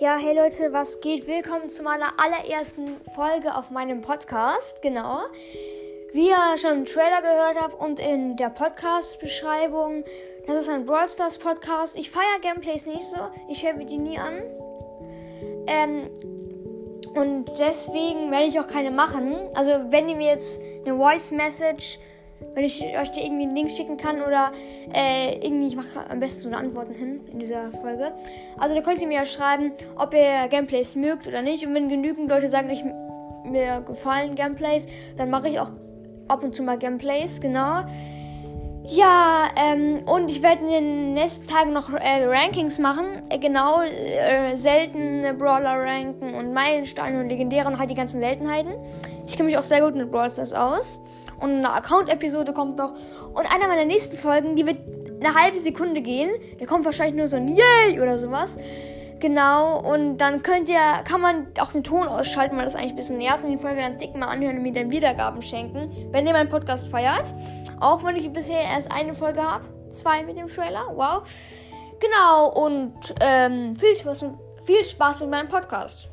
Ja, hey Leute, was geht? Willkommen zu meiner allerersten Folge auf meinem Podcast. Genau. Wie ihr schon im Trailer gehört habt und in der Podcast-Beschreibung, das ist ein Brawl Stars Podcast. Ich feiere Gameplays nicht so. Ich höre mir die nie an. Ähm, und deswegen werde ich auch keine machen. Also, wenn ihr mir jetzt eine Voice Message wenn ich euch dir irgendwie einen Link schicken kann oder äh, irgendwie, ich mache am besten so eine Antworten hin in dieser Folge. Also da könnt ihr mir ja schreiben, ob ihr Gameplays mögt oder nicht. Und wenn genügend Leute sagen, ich, mir gefallen Gameplays, dann mache ich auch ab und zu mal Gameplays, genau. Ja, ähm, und ich werde in den nächsten Tagen noch äh, Rankings machen. Äh, genau, äh, seltene Brawler ranken und Meilensteine und legendäre und halt die ganzen Seltenheiten. Ich kenne mich auch sehr gut mit Brawl Stars aus. Und eine Account-Episode kommt noch. Und einer meiner nächsten Folgen, die wird eine halbe Sekunde gehen. Da kommt wahrscheinlich nur so ein Yay oder sowas. Genau, und dann könnt ihr, kann man auch den Ton ausschalten, weil das eigentlich ein bisschen nervt und die Folge dann dick mal anhören und mir dann Wiedergaben schenken, wenn ihr meinen Podcast feiert. Auch wenn ich bisher erst eine Folge habe. Zwei mit dem Trailer. Wow. Genau, und ähm, viel, Spaß mit, viel Spaß mit meinem Podcast.